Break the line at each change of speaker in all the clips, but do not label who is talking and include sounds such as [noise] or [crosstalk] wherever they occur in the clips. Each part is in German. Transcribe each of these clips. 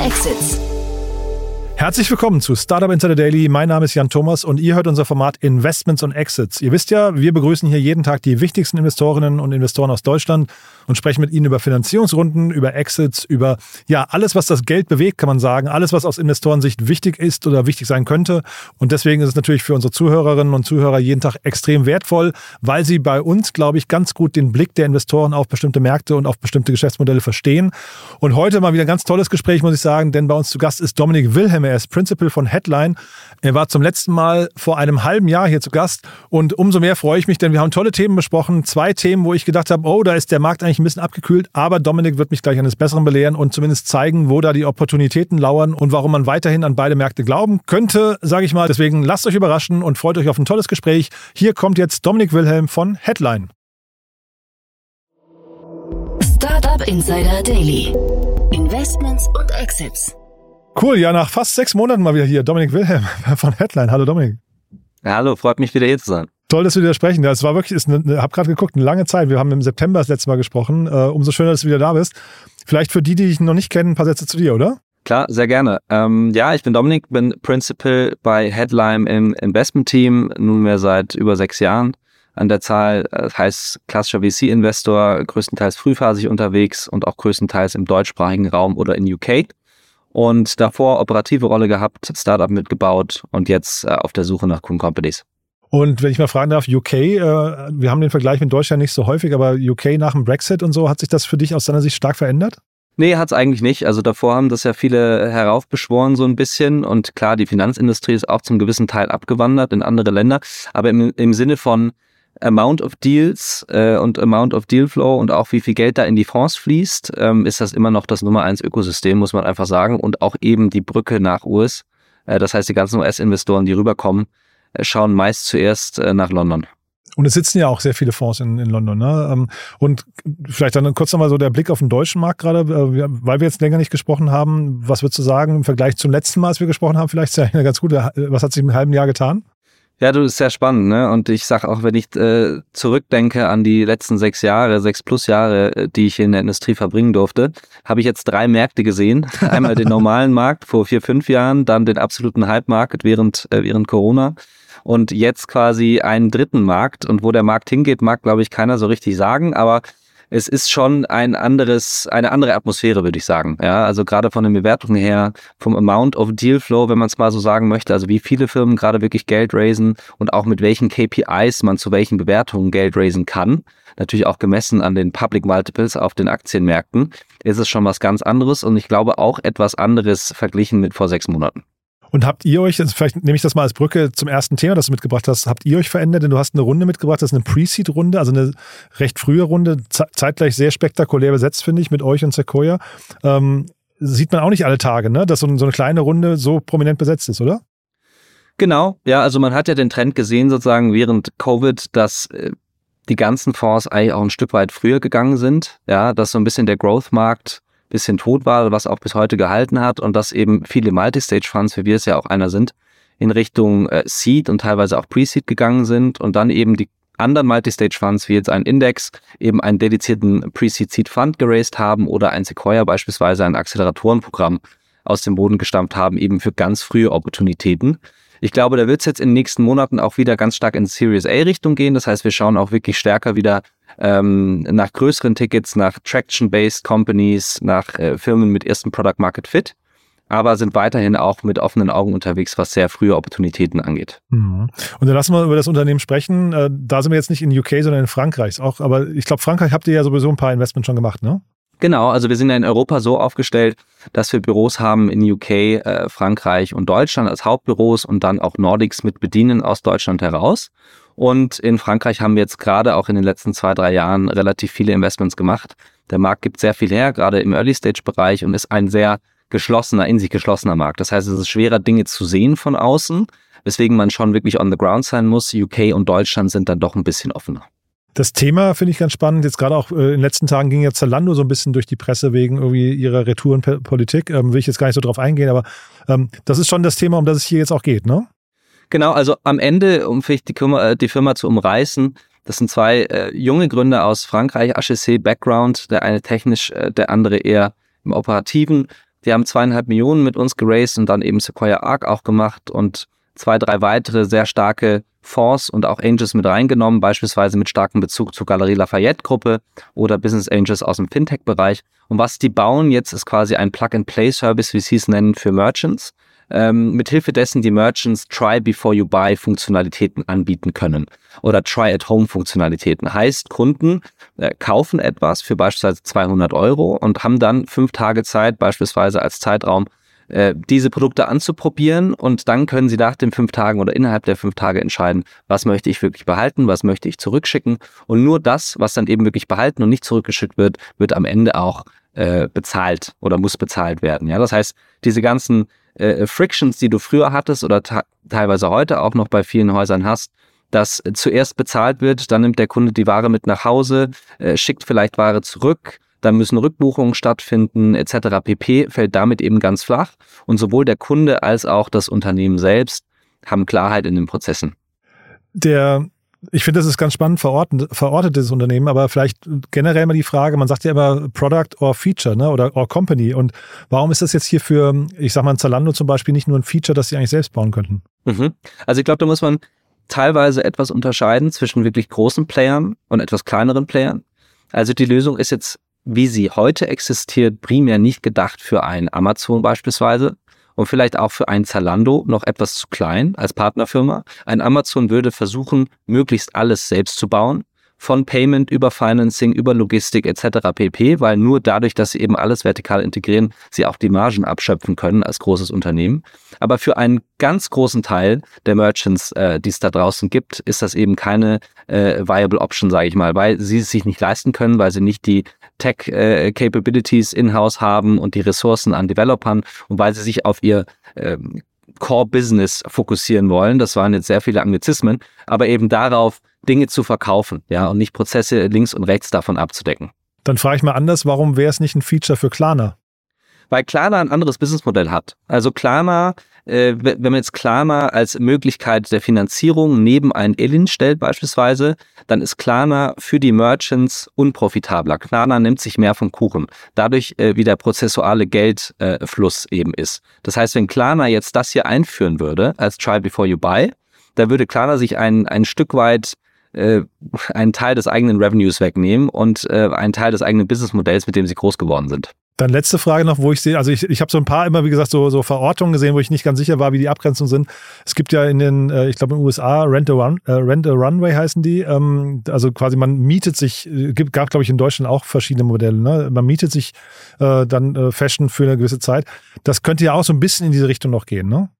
Exits.
Herzlich willkommen zu Startup Insider Daily. Mein Name ist Jan Thomas und ihr hört unser Format Investments und Exits. Ihr wisst ja, wir begrüßen hier jeden Tag die wichtigsten Investorinnen und Investoren aus Deutschland und sprechen mit ihnen über Finanzierungsrunden, über Exits, über ja, alles, was das Geld bewegt, kann man sagen, alles, was aus Investorensicht wichtig ist oder wichtig sein könnte. Und deswegen ist es natürlich für unsere Zuhörerinnen und Zuhörer jeden Tag extrem wertvoll, weil sie bei uns, glaube ich, ganz gut den Blick der Investoren auf bestimmte Märkte und auf bestimmte Geschäftsmodelle verstehen. Und heute mal wieder ein ganz tolles Gespräch, muss ich sagen, denn bei uns zu Gast ist Dominik Wilhelm. Er ist Principal von Headline. Er war zum letzten Mal vor einem halben Jahr hier zu Gast und umso mehr freue ich mich, denn wir haben tolle Themen besprochen. Zwei Themen, wo ich gedacht habe, oh, da ist der Markt eigentlich ein bisschen abgekühlt, aber Dominik wird mich gleich eines Besseren belehren und zumindest zeigen, wo da die Opportunitäten lauern und warum man weiterhin an beide Märkte glauben könnte, sage ich mal. Deswegen lasst euch überraschen und freut euch auf ein tolles Gespräch. Hier kommt jetzt Dominik Wilhelm von Headline.
Startup Insider Daily. Investments und Exits.
Cool, ja, nach fast sechs Monaten mal wieder hier. Dominik Wilhelm [laughs] von Headline. Hallo Dominik.
Ja, hallo, freut mich wieder hier zu sein.
Toll, dass wir wieder sprechen. Ja, es war wirklich, ich habe gerade geguckt, eine lange Zeit. Wir haben im September das letzte Mal gesprochen. Äh, umso schöner, dass du wieder da bist. Vielleicht für die, die dich noch nicht kennen, ein paar Sätze zu dir, oder?
Klar, sehr gerne. Ähm, ja, ich bin Dominik, bin Principal bei Headline im Investment-Team, nunmehr seit über sechs Jahren an der Zahl. Das heißt, klassischer VC-Investor, größtenteils frühphasig unterwegs und auch größtenteils im deutschsprachigen Raum oder in UK. Und davor operative Rolle gehabt, Startup mitgebaut und jetzt äh, auf der Suche nach coolen Companies.
Und wenn ich mal fragen darf, UK, äh, wir haben den Vergleich mit Deutschland nicht so häufig, aber UK nach dem Brexit und so, hat sich das für dich aus deiner Sicht stark verändert?
Nee, hat's eigentlich nicht. Also davor haben das ja viele heraufbeschworen so ein bisschen und klar, die Finanzindustrie ist auch zum gewissen Teil abgewandert in andere Länder, aber im, im Sinne von Amount of Deals äh, und Amount of Deal Flow und auch wie viel Geld da in die Fonds fließt, ähm, ist das immer noch das Nummer eins Ökosystem, muss man einfach sagen. Und auch eben die Brücke nach US. Äh, das heißt, die ganzen US-Investoren, die rüberkommen, äh, schauen meist zuerst äh, nach London.
Und es sitzen ja auch sehr viele Fonds in, in London. Ne? Ähm, und vielleicht dann kurz nochmal so der Blick auf den deutschen Markt gerade, äh, weil wir jetzt länger nicht gesprochen haben. Was würdest du sagen im Vergleich zum letzten Mal, als wir gesprochen haben? Vielleicht ist ja ganz gute. Was hat sich im halben Jahr getan?
Ja, du, ist sehr spannend, ne? Und ich sag auch, wenn ich äh, zurückdenke an die letzten sechs Jahre, sechs plus Jahre, äh, die ich in der Industrie verbringen durfte, habe ich jetzt drei Märkte gesehen. [laughs] Einmal den normalen Markt vor vier, fünf Jahren, dann den absoluten Hype-Markt während, äh, während Corona und jetzt quasi einen dritten Markt. Und wo der Markt hingeht, mag, glaube ich, keiner so richtig sagen, aber es ist schon ein anderes, eine andere Atmosphäre, würde ich sagen. Ja, also gerade von den Bewertungen her, vom Amount of Deal Flow, wenn man es mal so sagen möchte, also wie viele Firmen gerade wirklich Geld raisen und auch mit welchen KPIs man zu welchen Bewertungen Geld raisen kann. Natürlich auch gemessen an den Public Multiples auf den Aktienmärkten, ist es schon was ganz anderes und ich glaube auch etwas anderes verglichen mit vor sechs Monaten.
Und habt ihr euch, vielleicht nehme ich das mal als Brücke zum ersten Thema, das du mitgebracht hast, habt ihr euch verändert? Denn du hast eine Runde mitgebracht, das ist eine Pre-Seed-Runde, also eine recht frühe Runde, zeitgleich sehr spektakulär besetzt, finde ich, mit euch und Sequoia. Ähm, sieht man auch nicht alle Tage, ne? dass so, so eine kleine Runde so prominent besetzt ist, oder?
Genau, ja, also man hat ja den Trend gesehen, sozusagen während Covid, dass äh, die ganzen Fonds eigentlich auch ein Stück weit früher gegangen sind, ja, dass so ein bisschen der Growth-Markt bisschen tot war, was auch bis heute gehalten hat und dass eben viele Multistage-Funds, wie wir es ja auch einer sind, in Richtung äh, Seed und teilweise auch Pre-Seed gegangen sind und dann eben die anderen Multistage-Funds, wie jetzt ein Index, eben einen dedizierten Pre-Seed-Seed-Fund geraced haben oder ein Sequoia beispielsweise ein Acceleratorenprogramm aus dem Boden gestammt haben, eben für ganz frühe Opportunitäten. Ich glaube, da wird es jetzt in den nächsten Monaten auch wieder ganz stark in Series A-Richtung gehen. Das heißt, wir schauen auch wirklich stärker wieder ähm, nach größeren Tickets, nach Traction-Based Companies, nach äh, Firmen mit ersten Product Market Fit aber sind weiterhin auch mit offenen Augen unterwegs, was sehr frühe Opportunitäten angeht.
Mhm. Und dann lassen wir über das Unternehmen sprechen. Äh, da sind wir jetzt nicht in UK, sondern in Frankreich auch. Aber ich glaube, Frankreich habt ihr ja sowieso ein paar Investments schon gemacht, ne?
Genau, also wir sind ja in Europa so aufgestellt, dass wir Büros haben in UK, äh, Frankreich und Deutschland als Hauptbüros und dann auch Nordics mit bedienen aus Deutschland heraus. Und in Frankreich haben wir jetzt gerade auch in den letzten zwei, drei Jahren relativ viele Investments gemacht. Der Markt gibt sehr viel her, gerade im Early-Stage-Bereich und ist ein sehr geschlossener, in sich geschlossener Markt. Das heißt, es ist schwerer, Dinge zu sehen von außen, weswegen man schon wirklich on the ground sein muss. UK und Deutschland sind dann doch ein bisschen offener.
Das Thema finde ich ganz spannend. Jetzt gerade auch äh, in den letzten Tagen ging ja Zalando so ein bisschen durch die Presse wegen irgendwie ihrer Retourenpolitik. Ähm, will ich jetzt gar nicht so drauf eingehen, aber ähm, das ist schon das Thema, um das es hier jetzt auch geht, ne?
Genau, also am Ende, um vielleicht die, Firma, äh, die Firma zu umreißen, das sind zwei äh, junge Gründer aus Frankreich, HEC Background, der eine technisch, äh, der andere eher im operativen. Die haben zweieinhalb Millionen mit uns geraced und dann eben Sequoia Arc auch gemacht und zwei, drei weitere sehr starke Fonds und auch Angels mit reingenommen, beispielsweise mit starkem Bezug zur Galerie Lafayette Gruppe oder Business Angels aus dem Fintech-Bereich. Und was die bauen jetzt ist quasi ein Plug-and-Play-Service, wie sie es nennen, für Merchants ähm, mithilfe dessen die Merchants Try Before You Buy Funktionalitäten anbieten können oder Try at Home Funktionalitäten. Heißt, Kunden äh, kaufen etwas für beispielsweise 200 Euro und haben dann fünf Tage Zeit, beispielsweise als Zeitraum, äh, diese Produkte anzuprobieren und dann können Sie nach den fünf Tagen oder innerhalb der fünf Tage entscheiden, was möchte ich wirklich behalten, was möchte ich zurückschicken und nur das, was dann eben wirklich behalten und nicht zurückgeschickt wird, wird am Ende auch äh, bezahlt oder muss bezahlt werden. Ja, das heißt, diese ganzen äh, Frictions, die du früher hattest oder teilweise heute auch noch bei vielen Häusern hast, dass zuerst bezahlt wird, dann nimmt der Kunde die Ware mit nach Hause, äh, schickt vielleicht Ware zurück, dann müssen Rückbuchungen stattfinden etc. pp. fällt damit eben ganz flach und sowohl der Kunde als auch das Unternehmen selbst haben Klarheit in den Prozessen.
Der ich finde, das ist ganz spannend verortet, verortetes Unternehmen, aber vielleicht generell mal die Frage, man sagt ja immer Product or Feature ne? oder or Company. Und warum ist das jetzt hier für, ich sag mal, Zalando zum Beispiel nicht nur ein Feature, das sie eigentlich selbst bauen könnten?
Mhm. Also ich glaube, da muss man teilweise etwas unterscheiden zwischen wirklich großen Playern und etwas kleineren Playern. Also die Lösung ist jetzt, wie sie heute existiert, primär nicht gedacht für ein Amazon beispielsweise, und vielleicht auch für ein Zalando noch etwas zu klein als Partnerfirma. Ein Amazon würde versuchen, möglichst alles selbst zu bauen von Payment über Financing, über Logistik etc. pp, weil nur dadurch, dass sie eben alles vertikal integrieren, sie auch die Margen abschöpfen können als großes Unternehmen. Aber für einen ganz großen Teil der Merchants, äh, die es da draußen gibt, ist das eben keine äh, viable Option, sage ich mal, weil sie es sich nicht leisten können, weil sie nicht die Tech-Capabilities in-house haben und die Ressourcen an Developern und weil sie sich auf ihr ähm, Core-Business fokussieren wollen. Das waren jetzt sehr viele Anglizismen, aber eben darauf, Dinge zu verkaufen, ja, und nicht Prozesse links und rechts davon abzudecken.
Dann frage ich mal anders, warum wäre es nicht ein Feature für Klarna?
Weil Klarna ein anderes Businessmodell hat. Also Klarna, äh, wenn man jetzt Klarna als Möglichkeit der Finanzierung neben einen Elin stellt beispielsweise, dann ist Klarna für die Merchants unprofitabler. Klarna nimmt sich mehr vom Kuchen. Dadurch, äh, wie der prozessuale Geldfluss äh, eben ist. Das heißt, wenn Klarna jetzt das hier einführen würde als Try Before You Buy, da würde Klarna sich ein, ein Stück weit äh, einen Teil des eigenen Revenues wegnehmen und äh, einen Teil des eigenen Businessmodells, mit dem sie groß geworden sind.
Dann letzte Frage noch, wo ich sehe, also ich, ich habe so ein paar immer, wie gesagt, so, so Verortungen gesehen, wo ich nicht ganz sicher war, wie die Abgrenzungen sind. Es gibt ja in den, äh, ich glaube in den USA, Rent a, Run, äh, Rent a Runway heißen die. Ähm, also quasi man mietet sich, äh, gibt, gab glaube ich in Deutschland auch verschiedene Modelle. Ne? Man mietet sich äh, dann äh, Fashion für eine gewisse Zeit. Das könnte ja auch so ein bisschen in diese Richtung noch gehen, ne?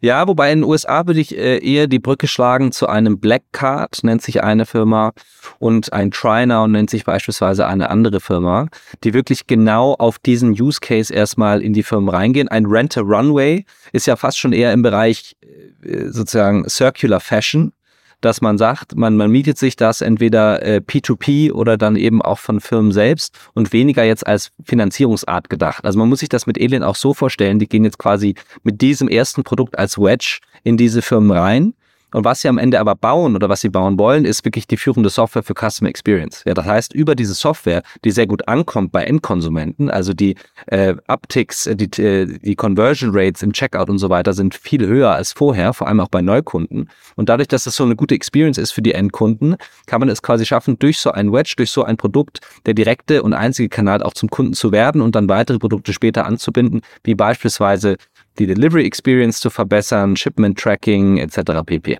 Ja, wobei in den USA würde ich äh, eher die Brücke schlagen zu einem Black Card, nennt sich eine Firma, und ein Triner nennt sich beispielsweise eine andere Firma, die wirklich genau auf diesen Use Case erstmal in die Firmen reingehen. Ein Renter Runway ist ja fast schon eher im Bereich äh, sozusagen Circular Fashion dass man sagt, man, man mietet sich das entweder äh, P2P oder dann eben auch von Firmen selbst und weniger jetzt als Finanzierungsart gedacht. Also man muss sich das mit Alien auch so vorstellen, die gehen jetzt quasi mit diesem ersten Produkt als Wedge in diese Firmen rein und was sie am Ende aber bauen oder was sie bauen wollen, ist wirklich die führende Software für Customer Experience. Ja, das heißt, über diese Software, die sehr gut ankommt bei Endkonsumenten, also die äh, Upticks, äh, die, äh, die Conversion Rates im Checkout und so weiter sind viel höher als vorher, vor allem auch bei Neukunden. Und dadurch, dass es so eine gute Experience ist für die Endkunden, kann man es quasi schaffen, durch so ein Wedge, durch so ein Produkt, der direkte und einzige Kanal auch zum Kunden zu werden und dann weitere Produkte später anzubinden, wie beispielsweise die Delivery Experience zu verbessern, Shipment Tracking etc. pp.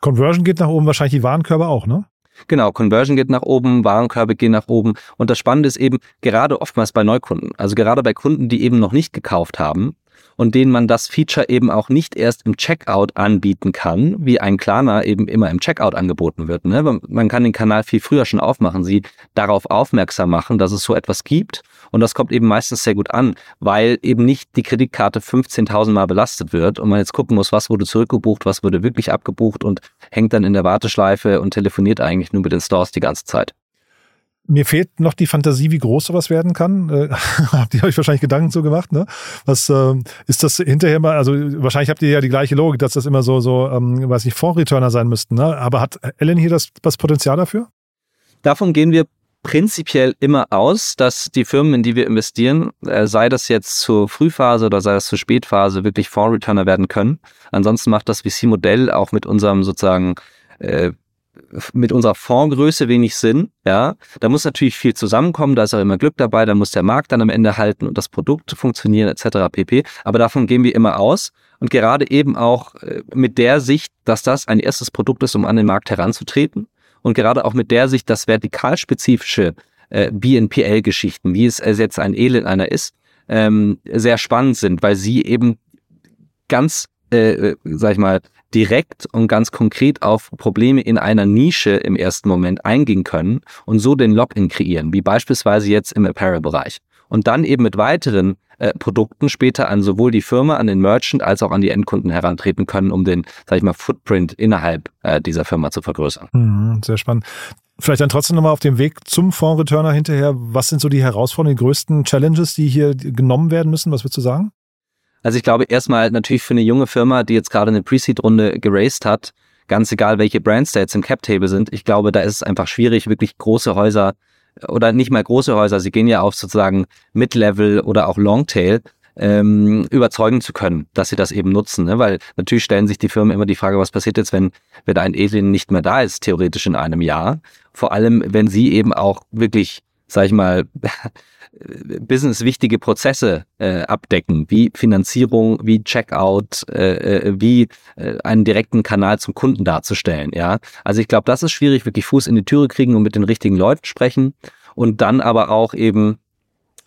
Conversion geht nach oben, wahrscheinlich die Warenkörbe auch, ne?
Genau, Conversion geht nach oben, Warenkörbe gehen nach oben. Und das Spannende ist eben gerade oftmals bei Neukunden, also gerade bei Kunden, die eben noch nicht gekauft haben, und denen man das Feature eben auch nicht erst im Checkout anbieten kann, wie ein Klarna eben immer im Checkout angeboten wird. Ne? Man kann den Kanal viel früher schon aufmachen, sie darauf aufmerksam machen, dass es so etwas gibt. Und das kommt eben meistens sehr gut an, weil eben nicht die Kreditkarte 15.000 Mal belastet wird und man jetzt gucken muss, was wurde zurückgebucht, was wurde wirklich abgebucht und hängt dann in der Warteschleife und telefoniert eigentlich nur mit den Stores die ganze Zeit.
Mir fehlt noch die Fantasie, wie groß sowas werden kann. Äh, [laughs] habt ihr euch wahrscheinlich Gedanken so gemacht, ne? Was äh, ist das hinterher mal, also wahrscheinlich habt ihr ja die gleiche Logik, dass das immer so, so, ähm, weiß nicht, Fondsreturner sein müssten, ne? Aber hat Ellen hier das, das Potenzial dafür?
Davon gehen wir prinzipiell immer aus, dass die Firmen, in die wir investieren, äh, sei das jetzt zur Frühphase oder sei das zur Spätphase, wirklich Fondsreturner werden können. Ansonsten macht das VC-Modell auch mit unserem sozusagen äh, mit unserer Fondsgröße wenig Sinn. Ja, da muss natürlich viel zusammenkommen, da ist auch immer Glück dabei, da muss der Markt dann am Ende halten und das Produkt funktionieren etc. pp. Aber davon gehen wir immer aus und gerade eben auch äh, mit der Sicht, dass das ein erstes Produkt ist, um an den Markt heranzutreten und gerade auch mit der Sicht, dass vertikalspezifische äh, BNPL-Geschichten, wie es jetzt ein Elend einer ist, ähm, sehr spannend sind, weil sie eben ganz, äh, sag ich mal, direkt und ganz konkret auf Probleme in einer Nische im ersten Moment eingehen können und so den Login kreieren, wie beispielsweise jetzt im Apparel-Bereich. Und dann eben mit weiteren äh, Produkten später an sowohl die Firma, an den Merchant als auch an die Endkunden herantreten können, um den, sag ich mal, Footprint innerhalb äh, dieser Firma zu vergrößern.
Mhm, sehr spannend. Vielleicht dann trotzdem nochmal auf dem Weg zum Fonds-Returner hinterher. Was sind so die Herausforderungen, die größten Challenges, die hier genommen werden müssen? Was würdest du sagen?
Also ich glaube erstmal natürlich für eine junge Firma, die jetzt gerade eine Pre-Seed-Runde geraced hat, ganz egal welche Brands da jetzt im Cap-Table sind, ich glaube, da ist es einfach schwierig, wirklich große Häuser oder nicht mal große Häuser, sie gehen ja auf sozusagen Mid-Level oder auch Longtail, ähm, überzeugen zu können, dass sie das eben nutzen. Ne? Weil natürlich stellen sich die Firmen immer die Frage, was passiert jetzt, wenn, wenn ein Alien nicht mehr da ist, theoretisch in einem Jahr. Vor allem, wenn sie eben auch wirklich, sag ich mal, [laughs] businesswichtige Prozesse äh, abdecken, wie Finanzierung, wie Checkout, äh, äh, wie äh, einen direkten Kanal zum Kunden darzustellen. Ja, also ich glaube, das ist schwierig, wirklich Fuß in die Türe kriegen und mit den richtigen Leuten sprechen und dann aber auch eben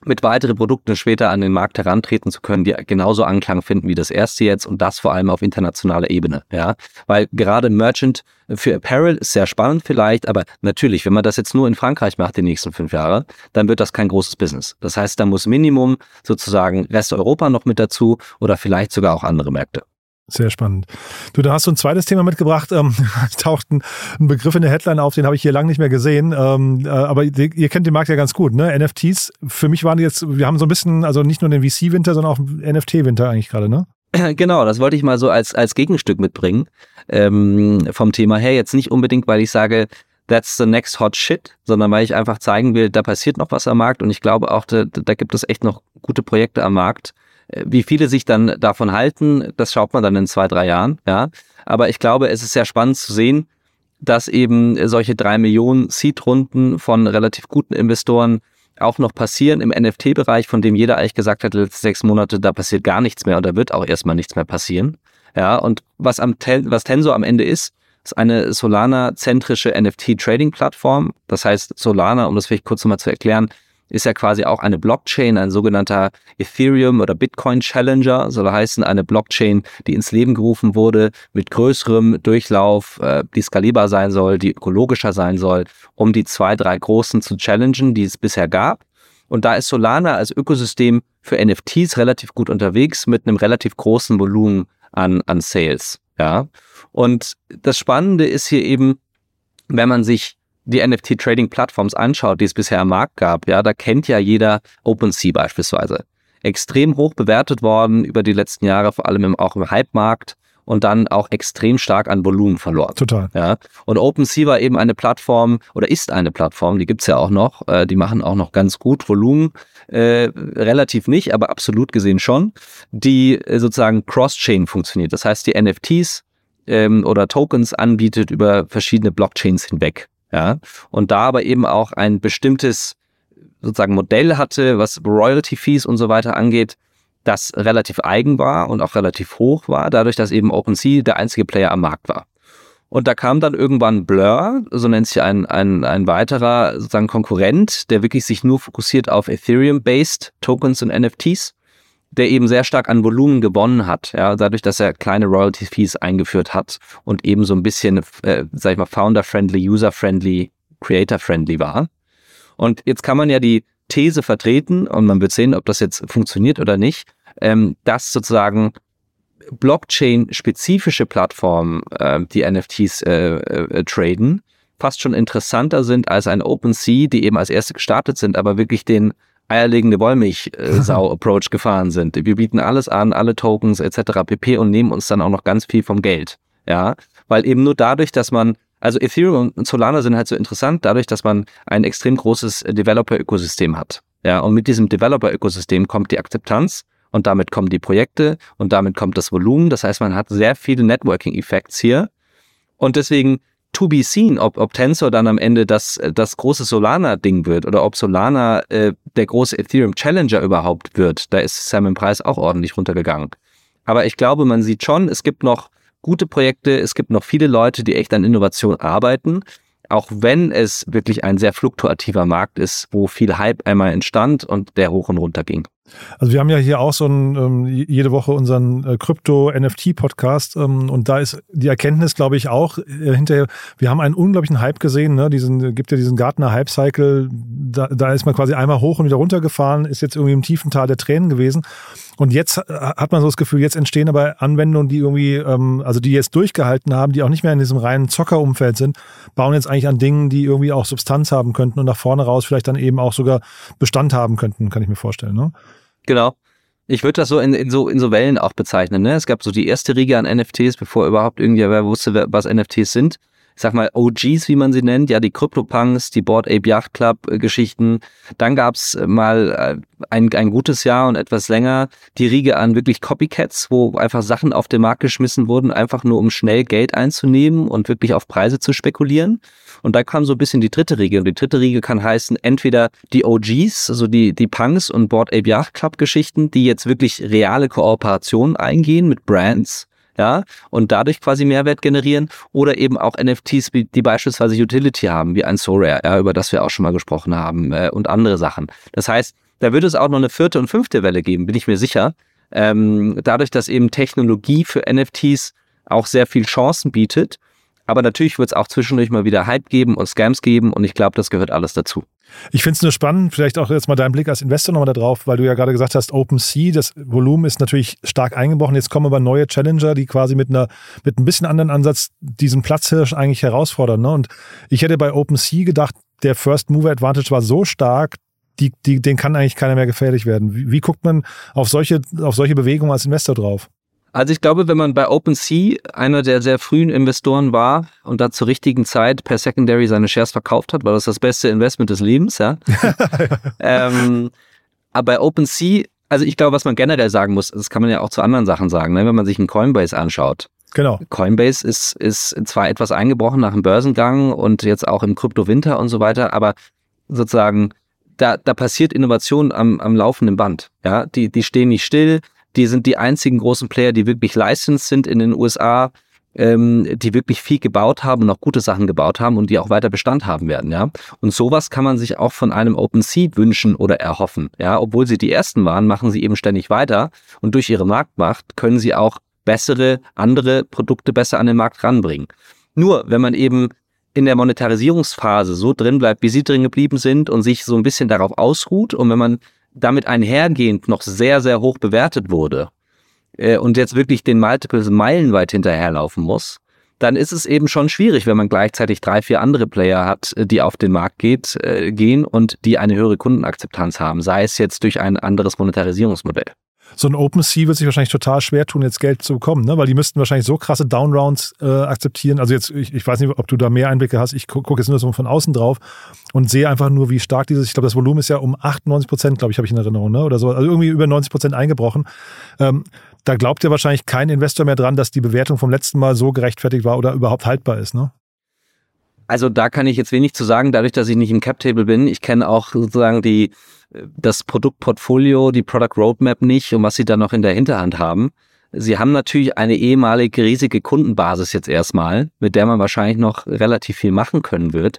mit weiteren Produkten später an den Markt herantreten zu können, die genauso Anklang finden wie das erste jetzt und das vor allem auf internationaler Ebene. Ja, weil gerade Merchant für Apparel ist sehr spannend vielleicht, aber natürlich, wenn man das jetzt nur in Frankreich macht die nächsten fünf Jahre, dann wird das kein großes Business. Das heißt, da muss Minimum sozusagen Rest Europa noch mit dazu oder vielleicht sogar auch andere Märkte.
Sehr spannend. Du, da hast du ein zweites Thema mitgebracht. Ähm, [laughs] taucht ein, ein, Begriff in der Headline auf, den habe ich hier lange nicht mehr gesehen. Ähm, äh, aber ihr, ihr, kennt den Markt ja ganz gut, ne? NFTs. Für mich waren die jetzt, wir haben so ein bisschen, also nicht nur den VC-Winter, sondern auch NFT-Winter eigentlich gerade, ne? [clears throat]
Genau, das wollte ich mal so als, als Gegenstück mitbringen ähm, vom Thema her. Jetzt nicht unbedingt, weil ich sage, that's the next hot shit, sondern weil ich einfach zeigen will, da passiert noch was am Markt und ich glaube auch, da, da gibt es echt noch gute Projekte am Markt wie viele sich dann davon halten, das schaut man dann in zwei, drei Jahren, ja. Aber ich glaube, es ist sehr spannend zu sehen, dass eben solche drei Millionen Seed-Runden von relativ guten Investoren auch noch passieren im NFT-Bereich, von dem jeder eigentlich gesagt hat, letzte sechs Monate, da passiert gar nichts mehr und da wird auch erstmal nichts mehr passieren. Ja, und was am was Tensor am Ende ist, ist eine Solana-zentrische NFT-Trading-Plattform. Das heißt, Solana, um das vielleicht kurz nochmal zu erklären, ist ja quasi auch eine Blockchain, ein sogenannter Ethereum oder Bitcoin Challenger, soll heißen eine Blockchain, die ins Leben gerufen wurde mit größerem Durchlauf, äh, die skalierbar sein soll, die ökologischer sein soll, um die zwei, drei großen zu challengen, die es bisher gab. Und da ist Solana als Ökosystem für NFTs relativ gut unterwegs mit einem relativ großen Volumen an, an Sales. Ja. Und das Spannende ist hier eben, wenn man sich die NFT-Trading-Plattforms anschaut, die es bisher am Markt gab, ja, da kennt ja jeder OpenSea beispielsweise. Extrem hoch bewertet worden über die letzten Jahre, vor allem im, auch im Hype-Markt und dann auch extrem stark an Volumen verloren.
Total.
Ja. Und OpenSea war eben eine Plattform oder ist eine Plattform, die gibt's ja auch noch, äh, die machen auch noch ganz gut Volumen, äh, relativ nicht, aber absolut gesehen schon, die äh, sozusagen Cross-Chain funktioniert. Das heißt, die NFTs ähm, oder Tokens anbietet über verschiedene Blockchains hinweg. Ja, und da aber eben auch ein bestimmtes sozusagen Modell hatte, was Royalty Fees und so weiter angeht, das relativ eigen war und auch relativ hoch war, dadurch, dass eben OpenSea der einzige Player am Markt war. Und da kam dann irgendwann Blur, so nennt sich ein, ein, ein weiterer sozusagen Konkurrent, der wirklich sich nur fokussiert auf Ethereum-based Tokens und NFTs der eben sehr stark an Volumen gewonnen hat, ja, dadurch, dass er kleine Royalty Fees eingeführt hat und eben so ein bisschen, äh, sag ich mal, founder-friendly, user-friendly, creator-friendly war. Und jetzt kann man ja die These vertreten und man wird sehen, ob das jetzt funktioniert oder nicht, ähm, dass sozusagen Blockchain-spezifische Plattformen, äh, die NFTs äh, äh, traden, fast schon interessanter sind als ein OpenSea, die eben als erste gestartet sind, aber wirklich den eierlegende Wollmilchsau-Approach [laughs] gefahren sind. Wir bieten alles an, alle Tokens etc. pp. und nehmen uns dann auch noch ganz viel vom Geld. Ja, weil eben nur dadurch, dass man Also Ethereum und Solana sind halt so interessant, dadurch, dass man ein extrem großes Developer-Ökosystem hat. Ja, und mit diesem Developer-Ökosystem kommt die Akzeptanz und damit kommen die Projekte und damit kommt das Volumen. Das heißt, man hat sehr viele Networking-Effects hier. Und deswegen to be seen, ob, ob Tensor dann am Ende das, das große Solana-Ding wird oder ob Solana äh, der große Ethereum Challenger überhaupt wird. Da ist Sam im Preis auch ordentlich runtergegangen. Aber ich glaube, man sieht schon, es gibt noch gute Projekte, es gibt noch viele Leute, die echt an Innovation arbeiten auch wenn es wirklich ein sehr fluktuativer Markt ist, wo viel Hype einmal entstand und der hoch und runter ging.
Also wir haben ja hier auch so ein, ähm, jede Woche unseren äh, Krypto-NFT-Podcast ähm, und da ist die Erkenntnis, glaube ich, auch äh, hinterher, wir haben einen unglaublichen Hype gesehen, ne? diesen, gibt ja diesen Gartner-Hype-Cycle, da, da ist man quasi einmal hoch und wieder runter gefahren, ist jetzt irgendwie im tiefen Tal der Tränen gewesen und jetzt äh, hat man so das Gefühl, jetzt entstehen aber Anwendungen, die irgendwie, ähm, also die jetzt durchgehalten haben, die auch nicht mehr in diesem reinen Zockerumfeld sind, bauen jetzt eigentlich an Dingen, die irgendwie auch Substanz haben könnten und nach vorne raus vielleicht dann eben auch sogar Bestand haben könnten, kann ich mir vorstellen. Ne?
Genau. Ich würde das so in, in, so in so Wellen auch bezeichnen. Ne? Es gab so die erste Riege an NFTs, bevor überhaupt irgendwer wusste, was NFTs sind sag mal, OGs, wie man sie nennt, ja, die CryptoPunks, die Board Ape Yacht Club äh, Geschichten. Dann gab's äh, mal äh, ein, ein gutes Jahr und etwas länger die Riege an wirklich Copycats, wo einfach Sachen auf den Markt geschmissen wurden, einfach nur um schnell Geld einzunehmen und wirklich auf Preise zu spekulieren. Und da kam so ein bisschen die dritte Riege. Und die dritte Riege kann heißen, entweder die OGs, also die, die Punks und Board Ape Yacht Club Geschichten, die jetzt wirklich reale Kooperationen eingehen mit Brands ja, und dadurch quasi Mehrwert generieren oder eben auch NFTs, die beispielsweise Utility haben, wie ein Sorare, ja, über das wir auch schon mal gesprochen haben äh, und andere Sachen. Das heißt, da wird es auch noch eine vierte und fünfte Welle geben, bin ich mir sicher. Ähm, dadurch, dass eben Technologie für NFTs auch sehr viel Chancen bietet. Aber natürlich wird es auch zwischendurch mal wieder Hype geben und Scams geben und ich glaube, das gehört alles dazu.
Ich finde es nur spannend, vielleicht auch jetzt mal dein Blick als Investor nochmal darauf, weil du ja gerade gesagt hast, OpenSea, das Volumen ist natürlich stark eingebrochen. Jetzt kommen aber neue Challenger, die quasi mit einer, mit ein bisschen anderen Ansatz diesen Platzhirsch eigentlich herausfordern. Ne? Und ich hätte bei OpenSea gedacht, der First Mover Advantage war so stark, die, die, den kann eigentlich keiner mehr gefährlich werden. Wie, wie guckt man auf solche, auf solche Bewegungen als Investor drauf?
Also ich glaube, wenn man bei OpenSea einer der sehr frühen Investoren war und da zur richtigen Zeit per Secondary seine Shares verkauft hat, war das das beste Investment des Lebens, ja. [laughs] ähm, aber bei OpenSea, also ich glaube, was man generell sagen muss, das kann man ja auch zu anderen Sachen sagen, ne? wenn man sich einen Coinbase anschaut.
Genau.
Coinbase ist, ist zwar etwas eingebrochen nach dem Börsengang und jetzt auch im Kryptowinter und so weiter, aber sozusagen da, da passiert Innovation am, am laufenden Band. Ja, die, die stehen nicht still, die sind die einzigen großen Player, die wirklich licensed sind in den USA, ähm, die wirklich viel gebaut haben und auch gute Sachen gebaut haben und die auch weiter Bestand haben werden, ja. Und sowas kann man sich auch von einem OpenSea wünschen oder erhoffen, ja. Obwohl sie die ersten waren, machen sie eben ständig weiter und durch ihre Marktmacht können sie auch bessere, andere Produkte besser an den Markt ranbringen. Nur, wenn man eben in der Monetarisierungsphase so drin bleibt, wie sie drin geblieben sind und sich so ein bisschen darauf ausruht und wenn man damit einhergehend noch sehr, sehr hoch bewertet wurde äh, und jetzt wirklich den Multiples meilenweit hinterherlaufen muss, dann ist es eben schon schwierig, wenn man gleichzeitig drei, vier andere Player hat, äh, die auf den Markt geht, äh, gehen und die eine höhere Kundenakzeptanz haben, sei es jetzt durch ein anderes Monetarisierungsmodell
so ein OpenSea wird sich wahrscheinlich total schwer tun, jetzt Geld zu bekommen, ne? weil die müssten wahrscheinlich so krasse Downrounds äh, akzeptieren. Also jetzt, ich, ich weiß nicht, ob du da mehr Einblicke hast. Ich gucke guck jetzt nur so von außen drauf und sehe einfach nur, wie stark dieses, ich glaube, das Volumen ist ja um 98 Prozent, glaube ich, habe ich in Erinnerung, ne? oder so, also irgendwie über 90 Prozent eingebrochen. Ähm, da glaubt ja wahrscheinlich kein Investor mehr dran, dass die Bewertung vom letzten Mal so gerechtfertigt war oder überhaupt haltbar ist, ne?
Also da kann ich jetzt wenig zu sagen, dadurch, dass ich nicht im Cap-Table bin. Ich kenne auch sozusagen die, das Produktportfolio, die Product Roadmap nicht und was sie da noch in der Hinterhand haben. Sie haben natürlich eine ehemalige riesige Kundenbasis jetzt erstmal, mit der man wahrscheinlich noch relativ viel machen können wird.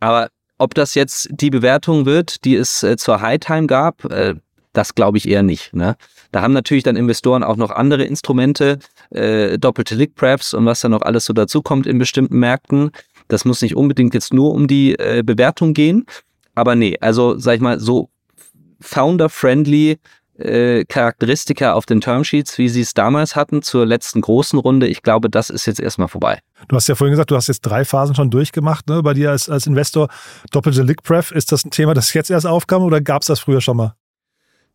Aber ob das jetzt die Bewertung wird, die es äh, zur High Time gab, äh, das glaube ich eher nicht. Ne? Da haben natürlich dann Investoren auch noch andere Instrumente, äh, doppelte Lick Preps und was da noch alles so dazukommt in bestimmten Märkten. Das muss nicht unbedingt jetzt nur um die äh, Bewertung gehen. Aber nee, also sag ich mal, so founder-friendly äh, Charakteristika auf den Termsheets, wie sie es damals hatten zur letzten großen Runde, ich glaube, das ist jetzt erstmal vorbei.
Du hast ja vorhin gesagt, du hast jetzt drei Phasen schon durchgemacht, ne, bei dir als, als Investor. Doppelte Lick Pref, ist das ein Thema, das jetzt erst aufkam oder gab es das früher schon mal?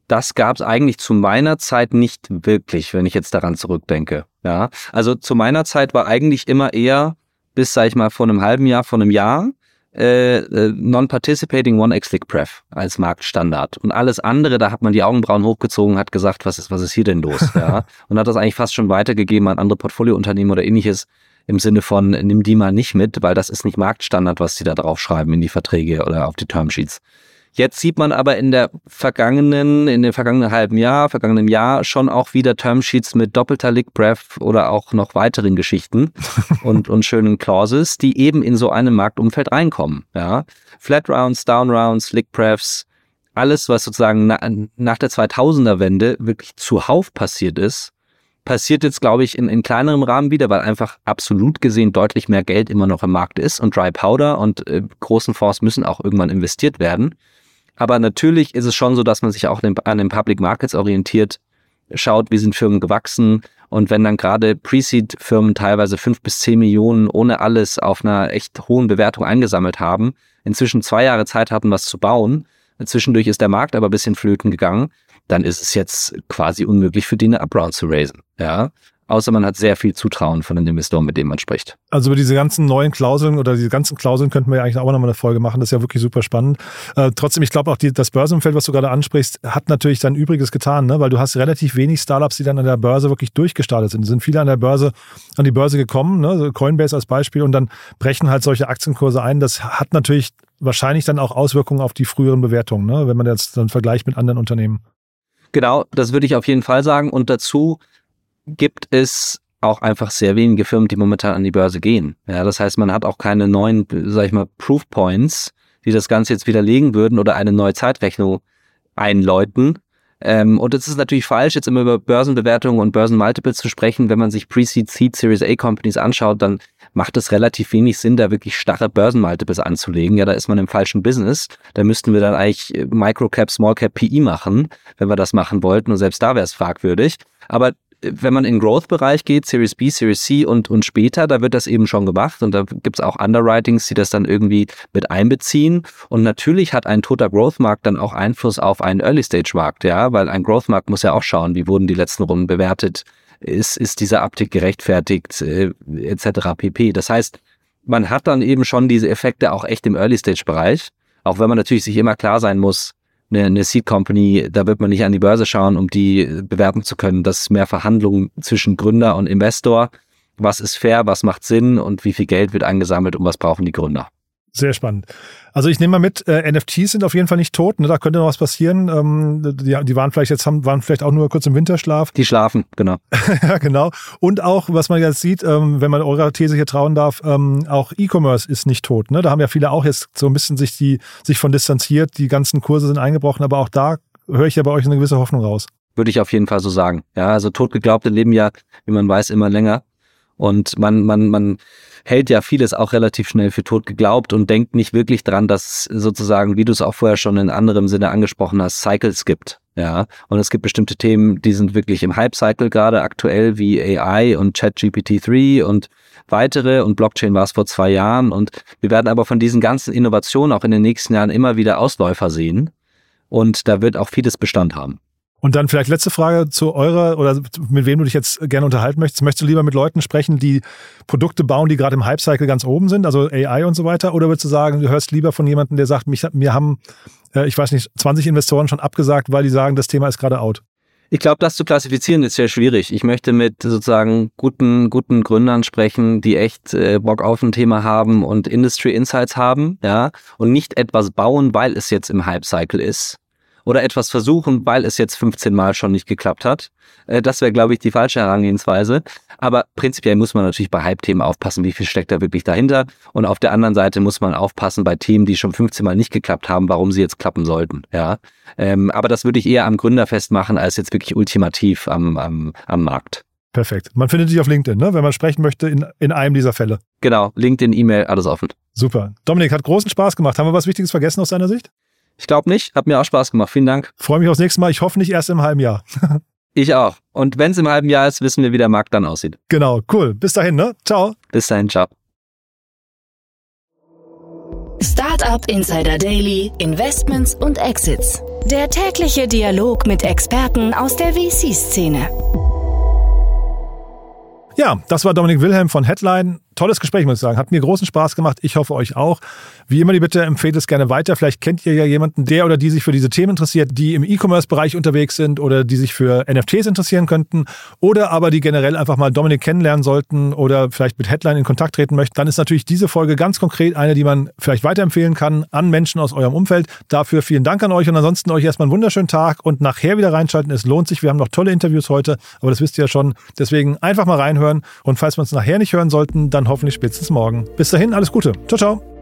Das gab es eigentlich zu meiner Zeit nicht wirklich, wenn ich jetzt daran zurückdenke. Ja, also zu meiner Zeit war eigentlich immer eher bis, sag ich mal, vor einem halben Jahr, vor einem Jahr, äh, äh, Non-Participating One-X-Click-Pref als Marktstandard. Und alles andere, da hat man die Augenbrauen hochgezogen, hat gesagt, was ist, was ist hier denn los? [laughs] ja? Und hat das eigentlich fast schon weitergegeben an andere Portfoliounternehmen oder ähnliches im Sinne von, nimm die mal nicht mit, weil das ist nicht Marktstandard, was die da drauf schreiben in die Verträge oder auf die Termsheets. Jetzt sieht man aber in der vergangenen, in dem vergangenen halben Jahr, vergangenen Jahr schon auch wieder Termsheets mit doppelter Lick Breath oder auch noch weiteren Geschichten [laughs] und, und schönen Clauses, die eben in so einem Marktumfeld reinkommen. Ja. Flat Rounds, Down Rounds, Lick Breaths, alles, was sozusagen na, nach der 2000er Wende wirklich zuhauf passiert ist, passiert jetzt, glaube ich, in, in kleinerem Rahmen wieder, weil einfach absolut gesehen deutlich mehr Geld immer noch im Markt ist und Dry Powder und äh, großen Fonds müssen auch irgendwann investiert werden. Aber natürlich ist es schon so, dass man sich auch an den Public Markets orientiert, schaut, wie sind Firmen gewachsen. Und wenn dann gerade Pre-Seed-Firmen teilweise fünf bis zehn Millionen ohne alles auf einer echt hohen Bewertung eingesammelt haben, inzwischen zwei Jahre Zeit hatten, was zu bauen, zwischendurch ist der Markt aber ein bisschen flöten gegangen, dann ist es jetzt quasi unmöglich für die eine Upround zu raisen. Ja, außer man hat sehr viel Zutrauen von den Investoren, mit denen man spricht.
Also über diese ganzen neuen Klauseln oder diese ganzen Klauseln könnten wir ja eigentlich auch nochmal eine Folge machen. Das ist ja wirklich super spannend. Äh, trotzdem, ich glaube auch die, das Börsenumfeld, was du gerade ansprichst, hat natürlich sein Übriges getan, ne? weil du hast relativ wenig Startups, die dann an der Börse wirklich durchgestartet sind. Es sind viele an der Börse, an die Börse gekommen, ne? Coinbase als Beispiel, und dann brechen halt solche Aktienkurse ein. Das hat natürlich wahrscheinlich dann auch Auswirkungen auf die früheren Bewertungen, ne? wenn man jetzt dann vergleicht mit anderen Unternehmen.
Genau, das würde ich auf jeden Fall sagen. Und dazu gibt es auch einfach sehr wenige Firmen, die momentan an die Börse gehen. Ja, das heißt, man hat auch keine neuen, sag ich mal, Proof Points, die das Ganze jetzt widerlegen würden oder eine neue Zeitrechnung einläuten. Ähm, und es ist natürlich falsch, jetzt immer über Börsenbewertungen und Börsenmultiples zu sprechen. Wenn man sich Pre-Seed, Seed, Series A Companies anschaut, dann macht es relativ wenig Sinn, da wirklich starre Börsenmultiples anzulegen. Ja, da ist man im falschen Business. Da müssten wir dann eigentlich Microcap, Smallcap, PE machen, wenn wir das machen wollten. Und selbst da wäre es fragwürdig. Aber wenn man in den Growth-Bereich geht, Series B, Series C und, und später, da wird das eben schon gemacht und da gibt es auch Underwritings, die das dann irgendwie mit einbeziehen. Und natürlich hat ein toter Growth-Markt dann auch Einfluss auf einen Early-Stage-Markt, ja, weil ein Growth-Markt muss ja auch schauen, wie wurden die letzten Runden bewertet, ist, ist dieser Uptick gerechtfertigt, äh, etc. pp. Das heißt, man hat dann eben schon diese Effekte auch echt im Early-Stage-Bereich, auch wenn man natürlich sich immer klar sein muss, eine, eine Seed Company, da wird man nicht an die Börse schauen, um die bewerten zu können. Das ist mehr Verhandlungen zwischen Gründer und Investor. Was ist fair, was macht Sinn und wie viel Geld wird eingesammelt und was brauchen die Gründer?
Sehr spannend. Also ich nehme mal mit, äh, NFTs sind auf jeden Fall nicht tot, ne? da könnte noch was passieren. Ähm, die, die waren vielleicht jetzt haben, waren vielleicht auch nur kurz im Winterschlaf.
Die schlafen, genau. [laughs]
ja, genau. Und auch, was man jetzt sieht, ähm, wenn man eurer These hier trauen darf, ähm, auch E-Commerce ist nicht tot. Ne? Da haben ja viele auch jetzt so ein bisschen sich die sich von distanziert. Die ganzen Kurse sind eingebrochen, aber auch da höre ich ja bei euch eine gewisse Hoffnung raus.
Würde ich auf jeden Fall so sagen. Ja, also totgeglaubte leben ja, wie man weiß, immer länger. Und man, man, man hält ja vieles auch relativ schnell für tot geglaubt und denkt nicht wirklich dran, dass sozusagen, wie du es auch vorher schon in anderem Sinne angesprochen hast, Cycles gibt. Ja, und es gibt bestimmte Themen, die sind wirklich im Hype-Cycle gerade aktuell, wie AI und ChatGPT-3 und weitere und Blockchain war es vor zwei Jahren und wir werden aber von diesen ganzen Innovationen auch in den nächsten Jahren immer wieder Ausläufer sehen und da wird auch vieles Bestand haben.
Und dann vielleicht letzte Frage zu eurer oder mit wem du dich jetzt gerne unterhalten möchtest. Möchtest du lieber mit Leuten sprechen, die Produkte bauen, die gerade im Hype-Cycle ganz oben sind, also AI und so weiter? Oder würdest du sagen, du hörst lieber von jemandem, der sagt, mich, mir haben, äh, ich weiß nicht, 20 Investoren schon abgesagt, weil die sagen, das Thema ist gerade out?
Ich glaube, das zu klassifizieren ist sehr schwierig. Ich möchte mit sozusagen guten, guten Gründern sprechen, die echt äh, Bock auf ein Thema haben und Industry Insights haben, ja, und nicht etwas bauen, weil es jetzt im Hype-Cycle ist, oder etwas versuchen, weil es jetzt 15 Mal schon nicht geklappt hat. Äh, das wäre, glaube ich, die falsche Herangehensweise. Aber prinzipiell muss man natürlich bei Hype-Themen aufpassen, wie viel steckt da wirklich dahinter. Und auf der anderen Seite muss man aufpassen bei Themen, die schon 15 Mal nicht geklappt haben, warum sie jetzt klappen sollten. Ja, ähm, aber das würde ich eher am Gründer festmachen, als jetzt wirklich ultimativ am, am, am Markt.
Perfekt. Man findet dich auf LinkedIn, ne? wenn man sprechen möchte, in, in einem dieser Fälle.
Genau, LinkedIn, E-Mail, alles offen.
Super. Dominik, hat großen Spaß gemacht. Haben wir was Wichtiges vergessen aus deiner Sicht?
Ich glaube nicht. Hat mir auch Spaß gemacht. Vielen Dank.
Freue mich aufs nächste Mal. Ich hoffe nicht erst im halben Jahr. [laughs]
ich auch. Und wenn es im halben Jahr ist, wissen wir, wie der Markt dann aussieht.
Genau, cool. Bis dahin, ne? Ciao.
Bis dahin, ciao.
Startup Insider Daily, Investments und Exits. Der tägliche Dialog mit Experten aus der VC-Szene.
Ja, das war Dominik Wilhelm von Headline. tolles Gespräch, muss ich sagen. Hat mir großen Spaß gemacht. Ich hoffe euch auch. Wie immer die Bitte, empfehlt es gerne weiter. Vielleicht kennt ihr ja jemanden, der oder die sich für diese Themen interessiert, die im E-Commerce-Bereich unterwegs sind oder die sich für NFTs interessieren könnten oder aber die generell einfach mal Dominik kennenlernen sollten oder vielleicht mit Headline in Kontakt treten möchten. Dann ist natürlich diese Folge ganz konkret eine, die man vielleicht weiterempfehlen kann an Menschen aus eurem Umfeld. Dafür vielen Dank an euch und ansonsten euch erstmal einen wunderschönen Tag und nachher wieder reinschalten. Es lohnt sich. Wir haben noch tolle Interviews heute, aber das wisst ihr ja schon. Deswegen einfach mal reinhören und falls wir uns nachher nicht hören sollten, dann hoffentlich spätestens morgen. Bis dahin, alles Gute. Ciao, ciao.